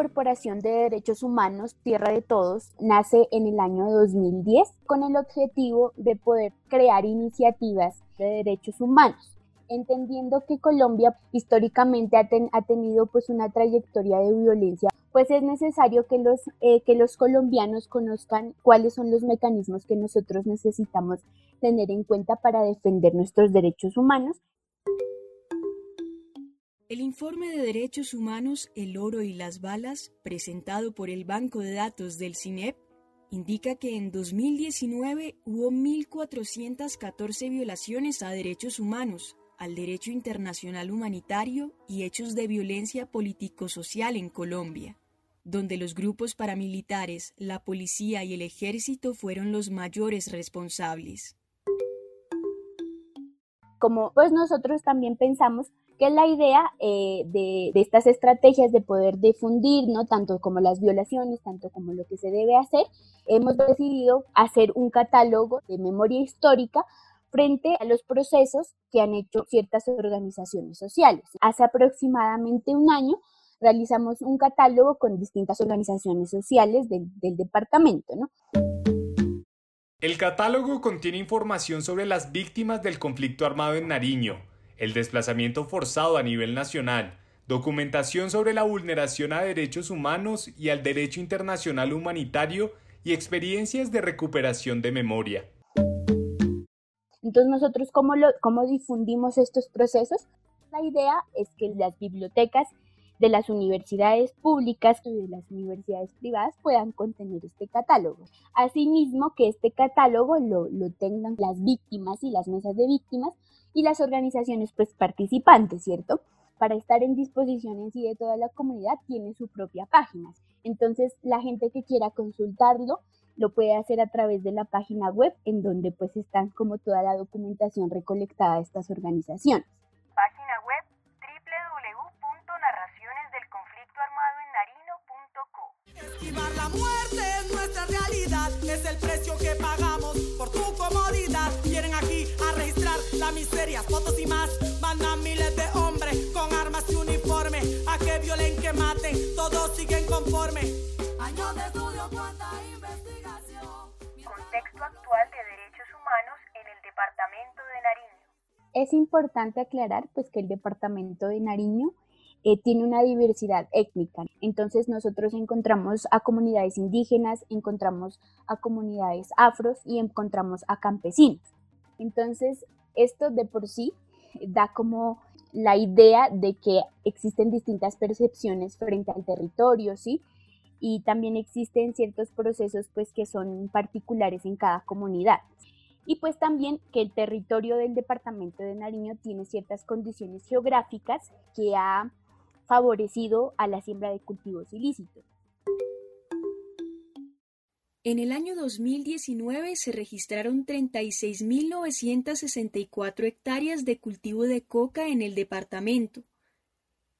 Corporación de Derechos Humanos Tierra de Todos nace en el año 2010 con el objetivo de poder crear iniciativas de derechos humanos, entendiendo que Colombia históricamente ha, tenido pues una trayectoria de violencia, pues es necesario que los, eh, que los colombianos conozcan cuáles son los mecanismos que nosotros necesitamos tener en cuenta para defender nuestros derechos humanos el informe de derechos humanos El oro y las balas, presentado por el Banco de Datos del CINEP, indica que en 2019 hubo 1.414 violaciones a derechos humanos, al derecho internacional humanitario y hechos de violencia político-social en Colombia, donde los grupos paramilitares, la policía y el ejército fueron los mayores responsables. Como pues nosotros también pensamos que la idea eh, de, estas estrategias de poder difundir, ¿no? tanto como las violaciones, tanto como lo que se debe hacer, hemos decidido hacer un catálogo de memoria histórica frente a los procesos que han hecho ciertas organizaciones sociales. Hace aproximadamente un año realizamos un catálogo con distintas organizaciones sociales del, del departamento. ¿no? El catálogo contiene información sobre las víctimas del conflicto armado en Nariño, el desplazamiento forzado a nivel nacional, documentación sobre la vulneración a derechos humanos y al derecho internacional humanitario y experiencias de recuperación de memoria. Entonces nosotros, ¿cómo, cómo difundimos estos procesos? La idea es que las bibliotecas de las universidades públicas y de las universidades privadas puedan contener este catálogo. Asimismo, que este catálogo lo, lo tengan las víctimas y las mesas de víctimas y las organizaciones pues participantes, ¿cierto? Para estar en disposición en sí de toda la comunidad tiene su propia página. Entonces la gente que quiera consultarlo lo puede hacer a través de la página web en donde pues están como toda la documentación recolectada de estas organizaciones. Esquivar la muerte es nuestra realidad, es el precio que pagamos por tu comodidad. Vienen aquí a la miseria, fotos y más. Mandan miles de hombres con armas y uniforme. A que violen, que maten, todos siguen conforme. Años de estudio, cuánta investigación. Contexto actual de derechos humanos en el departamento de Nariño. Es importante aclarar pues que el departamento de Nariño eh, tiene una diversidad étnica. Entonces nosotros encontramos a comunidades indígenas, encontramos a comunidades afros y encontramos a campesinos. Entonces esto de por sí da como la idea de que existen distintas percepciones frente al territorio, ¿sí? Y también existen ciertos procesos pues que son particulares en cada comunidad. Y pues también que el territorio del departamento de Nariño tiene ciertas condiciones geográficas que ha favorecido a la siembra de cultivos ilícitos. En el año 2019 se registraron 36.964 hectáreas de cultivo de coca en el departamento.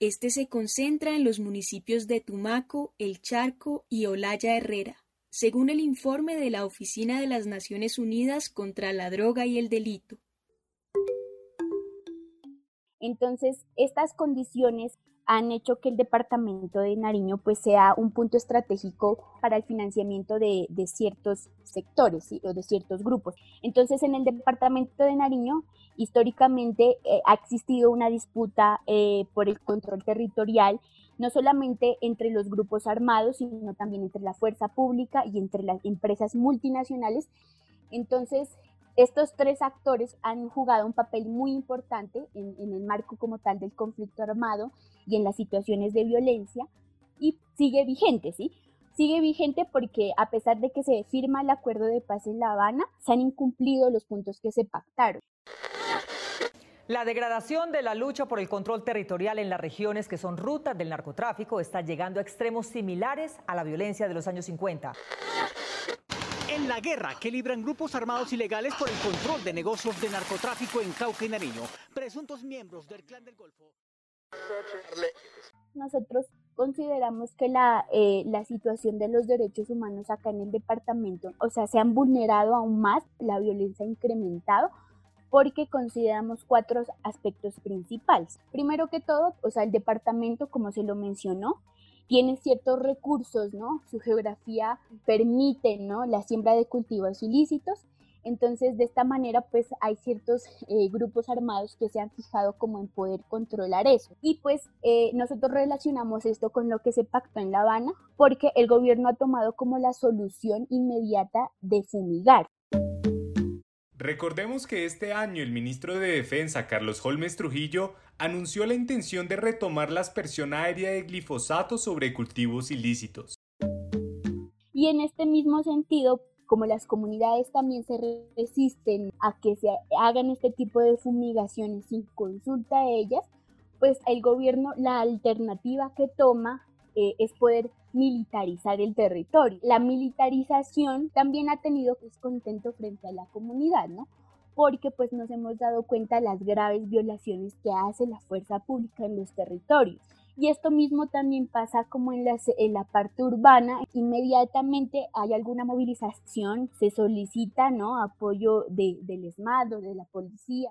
Este se concentra en los municipios de Tumaco, El Charco y Olaya Herrera, según el informe de la Oficina de las Naciones Unidas contra la Droga y el Delito. Entonces, estas condiciones han hecho que el departamento de Nariño pues sea un punto estratégico para el financiamiento de, ciertos sectores o de ciertos grupos. Entonces en el departamento de Nariño históricamente eh, ha existido una disputa eh, por el control territorial, no solamente entre los grupos armados, sino también entre la fuerza pública y entre las empresas multinacionales. Entonces, estos tres actores han jugado un papel muy importante en, el marco como tal del conflicto armado y en las situaciones de violencia y sigue vigente, ¿sí? Sigue vigente porque a pesar de que se firma el acuerdo de paz en La Habana, se han incumplido los puntos que se pactaron. La degradación de la lucha por el control territorial en las regiones que son rutas del narcotráfico está llegando a extremos similares a la violencia de los años 50. En la guerra que libran grupos armados ilegales por el control de negocios de narcotráfico en Cauca y Nariño, presuntos miembros del Clan del Golfo. Nosotros consideramos que la, eh, la situación de los derechos humanos acá en el departamento, o sea, se han vulnerado aún más, la violencia ha incrementado, porque consideramos cuatro aspectos principales. Primero que todo, o sea, el departamento, como se lo mencionó, tiene ciertos recursos, ¿no? Su geografía permite, ¿no? La siembra de cultivos ilícitos. Entonces, de esta manera, pues hay ciertos eh, grupos armados que se han fijado como en poder controlar eso. Y pues eh, nosotros relacionamos esto con lo que se pactó en La Habana, porque el gobierno ha tomado como la solución inmediata de fumigar. Recordemos que este año el ministro de Defensa, Carlos Holmes Trujillo, anunció la intención de retomar la aspersión aérea de glifosato sobre cultivos ilícitos. Y en este mismo sentido, como las comunidades también se resisten a que se hagan este tipo de fumigaciones sin consulta a ellas, pues el gobierno la alternativa que toma eh, es poder militarizar el territorio. La militarización también ha tenido descontento frente a la comunidad, ¿no? Porque pues nos hemos dado cuenta de las graves violaciones que hace la fuerza pública en los territorios. Y esto mismo también pasa como en, en la parte urbana. Inmediatamente hay alguna movilización, se solicita ¿no? apoyo de, del ESMAD o de la policía.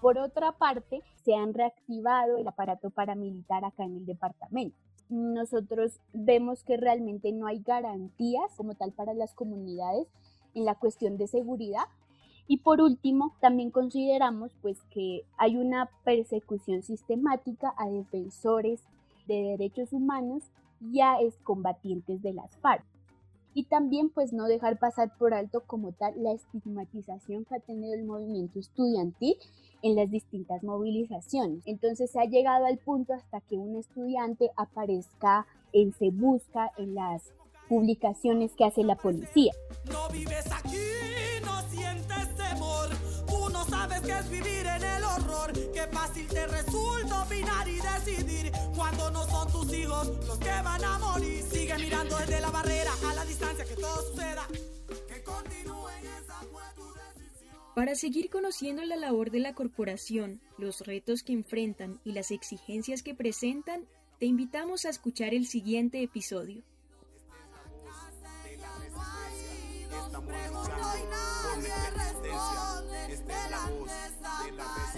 Por otra parte, se han reactivado el aparato paramilitar acá en el departamento. Nosotros vemos que realmente no hay garantías como tal para las comunidades en la cuestión de seguridad. Y por último, también consideramos pues que hay una persecución sistemática a defensores de derechos humanos y a excombatientes de las FARC y también pues no dejar pasar por alto como tal la estigmatización que ha tenido el movimiento estudiantil en las distintas movilizaciones. Entonces se ha llegado al punto hasta que un estudiante aparezca en Se Busca en las publicaciones que hace la policía. No vives aquí, no sientes temor, tú no sabes qué es vivir en el horror, qué fácil te resulta opinar y decidir cuando no son tus hijos los que van a morir. Sigue mirando desde la barrera distancia que todo suceda, que continúen esa fue tu decisión. Para seguir conociendo la labor de la corporación, los retos que enfrentan y las exigencias que presentan, te invitamos a escuchar el siguiente episodio. La voz de la